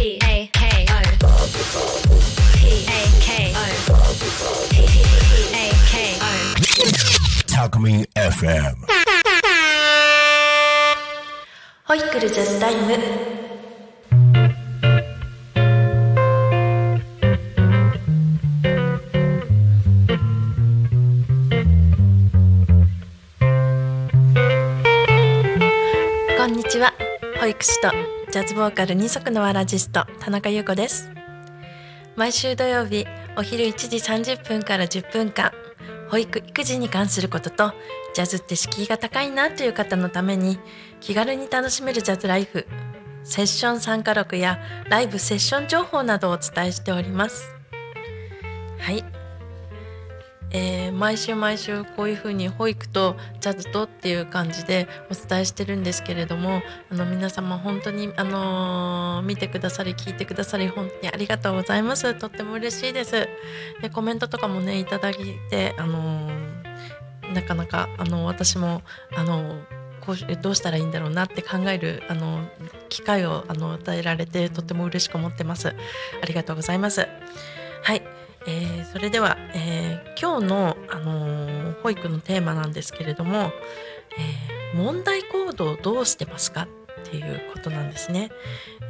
P A K O P A K O P A K O タクミン FM ホイックルジャズタイムこんにちは保育士とジャズボーカル二足のわらじスト田中優子です。毎週土曜日お昼1時30分から10分間保育育児に関することとジャズって敷居が高いなという方のために気軽に楽しめるジャズライフセッション参加録やライブセッション情報などをお伝えしております。はい、えー毎週毎週こういうふうに保育とジャズとっていう感じでお伝えしてるんですけれどもあの皆様本当に、あのー見てくださり聞いてくださり本当にありがとうございます。とっても嬉しいです。でコメントとかもねいただいてあのーなかなかあの私もあのこうどうしたらいいんだろうなって考えるあの機会をあの与えられてとても嬉しく思ってます。ありがとうございます。はい、えーそれでは、えー今日の、あのー保育のテーマなんですけれども、え問題行動どうしてますかっていうことなんですね。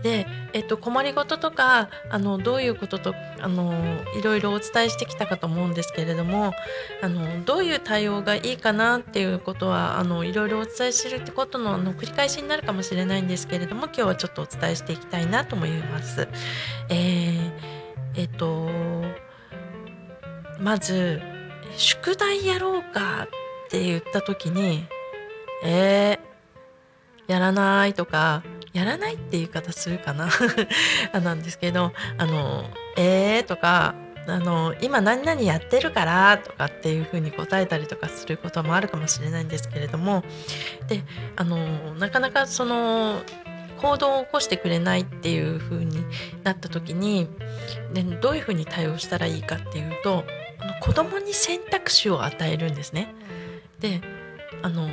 で、えっと、困りごととかあのどういうこととあのいろいろお伝えしてきたかと思うんですけれどもあのどういう対応がいいかなっていうことはあのいろいろお伝えするってことのあの繰り返しになるかもしれないんですけれども今日はちょっとお伝えしていきたいなと思います。えーえっとまず「宿題やろうか」って言った時に「えー、やらない」とか「やらない」っていう言い方するかな？なんですけど「あのえー」とかあの「今何々やってるから」とかっていうふうに答えたりとかすることもあるかもしれないんですけれどもであのなかなかその行動を起こしてくれないっていう風になった時にでどういう風に対応したらいいかっていうと子供に選択肢を与えるんですね。であの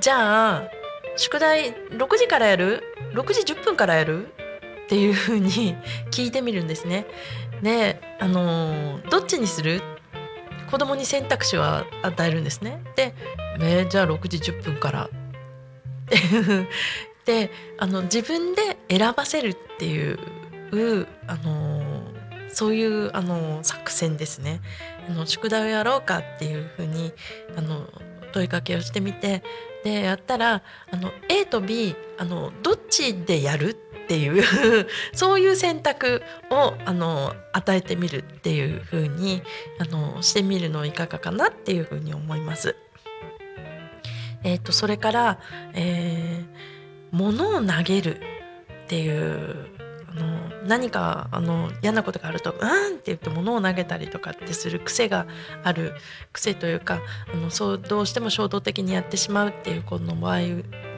じゃあ宿題6時からやる？6時10分からやる？っていう風に 聞いてみるんですね。であのどっちにする？子供に選択肢を与えるんですね。で、えーじゃあ6時10分からであの自分で選ばせるっていうあのそういうあの作戦ですねあの宿題をやろうかっていうふうにあの問いかけをしてみてでやったらあの A と B あのどっちでやるっていう そういう選択をあの与えてみるっていうふうにあのしてみるのいかがかなっていうふうに思います。えー、とそれから、えー物を投げるっていうの何かあの嫌なことがあると「うん!」って言って物を投げたりとかってする癖がある癖というかあのそうどうしても衝動的にやってしまうっていう子の場合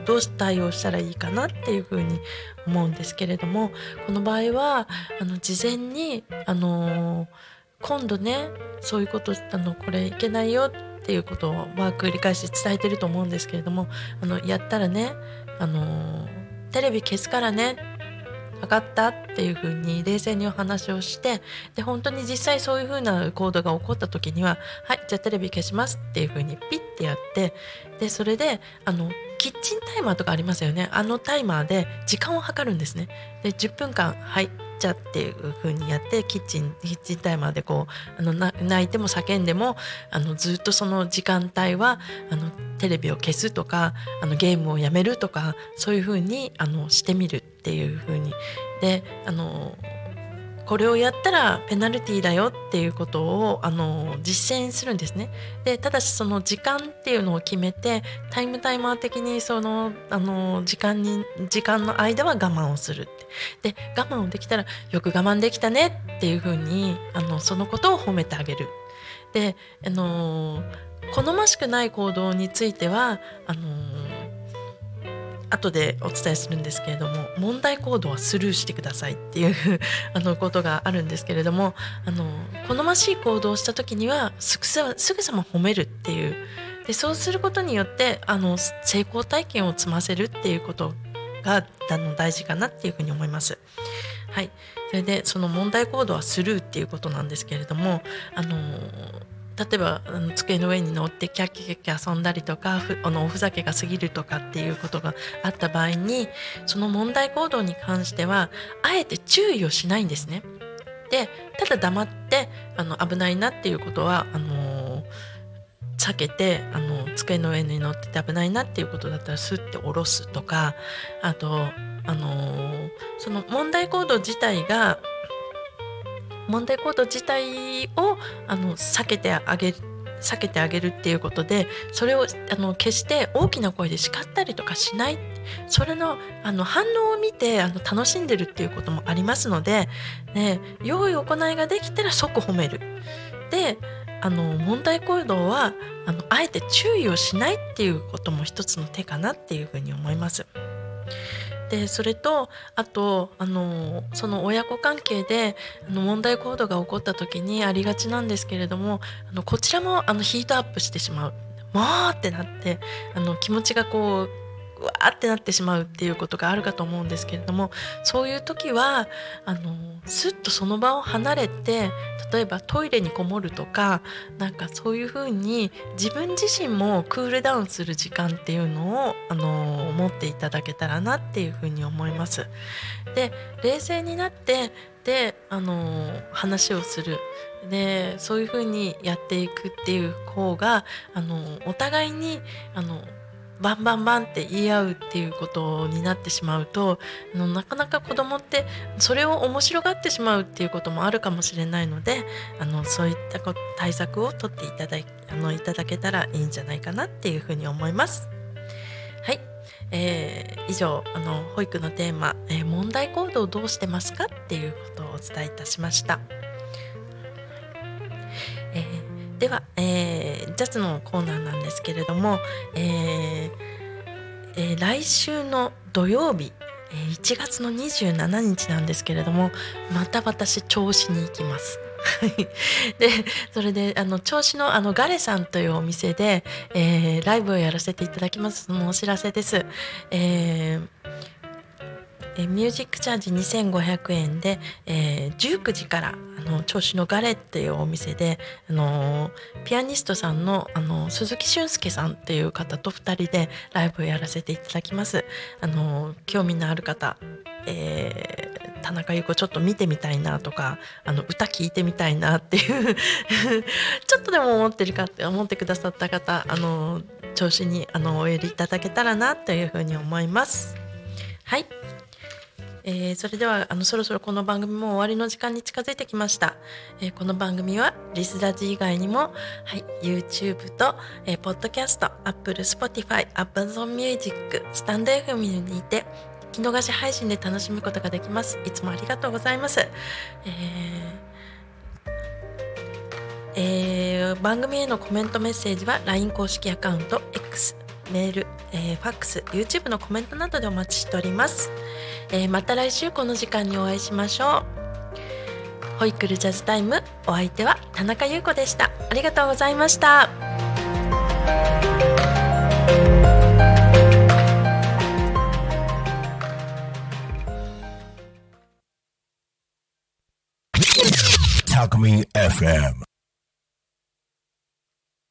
どう対応したらいいかなっていうふうに思うんですけれどもこの場合はあの事前にあの今度ねそういうことあのこれいけないよっていうことをは繰り返し伝えてると思うんですけれどもあのやったらねあのテレビ消すからね分かったっていう風に冷静にお話をしてで本当に実際そういう風な行動が起こった時には「はいじゃあテレビ消します」っていう風にピッてやってでそれであのキッチンタイマーとかありますよねあのタイマーで時間を計るんですね。で10分間はいじゃっていう風にやってキッチンキッチンタイマーでこうあの泣いても叫んでもあのずっとその時間帯はあのテレビを消すとかあのゲームをやめるとかそういう風にあのしてみるっていう風にであのこれをやったらペナルティーだよっていうことをあの実践するんですね。でただしその時間っていうのを決めてタイムタイマー的にそのあの時間に時間の間は我慢をするって。で我慢をできたらよく我慢できたねっていうふうにあのそのことを褒めてあげる。であの好ましくない行動についてはあの後でお伝えするんですけれども問題行動はスルーしてくださいっていう あのことがあるんですけれどもあの好ましい行動をした時にはすぐさすぐさま褒めるっていうでそうすることによってあの成功体験を積ませるっていうことがあの大事かなっていうふうに思います。はい、それでその問題行動はスルーっていうことなんですけれども、あの例えばあの机の上に乗ってキャッキャキャッキャ遊んだりとかあのおふざけが過ぎるとかっていうことがあった場合にその問題行動に関してはあえて注意をしないんですね。でただ黙ってあの危ないなっていうことはあの避けてあの机の上に乗ってて危ないなっていうことだったらスッて下ろすとかあとあのその問題行動自体が問題行動自体をあの避けてあげる避けてあげるっていうことでそれをあの決して大きな声で叱ったりとかしないそれのあの反応を見てあの楽しんでるっていうこともありますので、ね、良い行いができたら即褒める。であの問題行動はあのあえて注意をしないっていうことも一つの手かなっていうふうに思います。でそれとあとあのその親子関係であの問題行動が起こった時にありがちなんですけれどもあのこちらもあのヒートアップしてしまう。もうってなってあの気持ちがこううわーってなってしまうっていうことがあるかと思うんですけれどもそういう時はあのすっとその場を離れて例えばトイレにこもるとかなんかそういうふうに自分自身もクールダウンする時間っていうのをあの持っていただけたらなっていうふうに思います。で冷静になってであの話をするでそういうふうにやっていくっていう方があのお互いにあのバンバンバンって言い合うっていうことになってしまうとあのなかなか子供ってそれを面白がってしまうっていうこともあるかもしれないのであのそういった対策を取っていただいあのいただけたらいいんじゃないかなっていうふうに思います。はい、えー以上あの保育のテーマ、えー問題行動をどうしてますか?」っていうことをお伝えいたしました。えーでは、えージャズのコーナーなんですけれども、えーえー来週の土曜日、えー1月の27日なんですけれどもまた私銚子に行きます。でそれであの銚子のあのガレさんというお店で、えーライブをやらせていただきますそのお知らせです。えーミュージックチャージ2500円で、えー19時からの銚子のガレっていうお店で、あのピアニストさんの、あの鈴木俊介さんっていう方と2人でライブをやらせていただきます。あの興味のある方、えー田中優子ちょっと見てみたいなとかあの歌聞いてみたいなっていう ちょっとでも思ってるかって思ってくださった方あの調子にあのお寄りいただけたらなというふうに思います。はいえーそれではあのそろそろこの番組も終わりの時間に近づいてきました、えーこの番組はリスラジ以外にも、はい、YouTube と、えー、ポッドキャスト Apple、Spotify、Amazon Music、スタンド FM にて聞き逃し配信で楽しむことができます。いつもありがとうございます、えーえー番組へのコメントメッセージは LINE 公式アカウント X メール、えーファックス YouTube のコメントなどでお待ちしております。えーまた来週この時間にお会いしましょう。ホイクルジャズタイムお相手は田中優子でした。ありがとうございました。Talk Me FM.